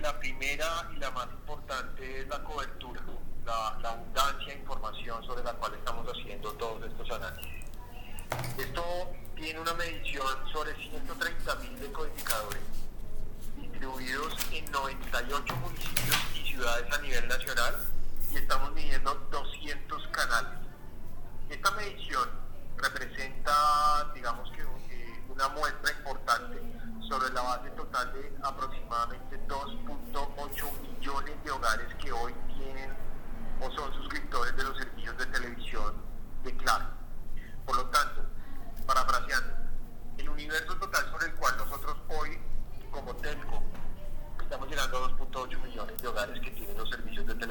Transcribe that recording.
la primera y la más importante es la cobertura, la, abundancia de información sobre la cual estamos haciendo todos estos análisis. Esto tiene una medición sobre 130.000 decodificadores distribuidos en 98 municipios y ciudades a nivel nacional y estamos midiendo 200 canales. Esta medición representa, digamos que, eh, una muestra importante sobre la base total de aproximadamente 2 que hoy tienen o son suscriptores de los servicios de televisión de Claro. Por lo tanto, parafraseando, el universo total sobre el cual nosotros hoy, como Telco, estamos llenando a 2.8 millones de hogares que tienen los servicios de televisión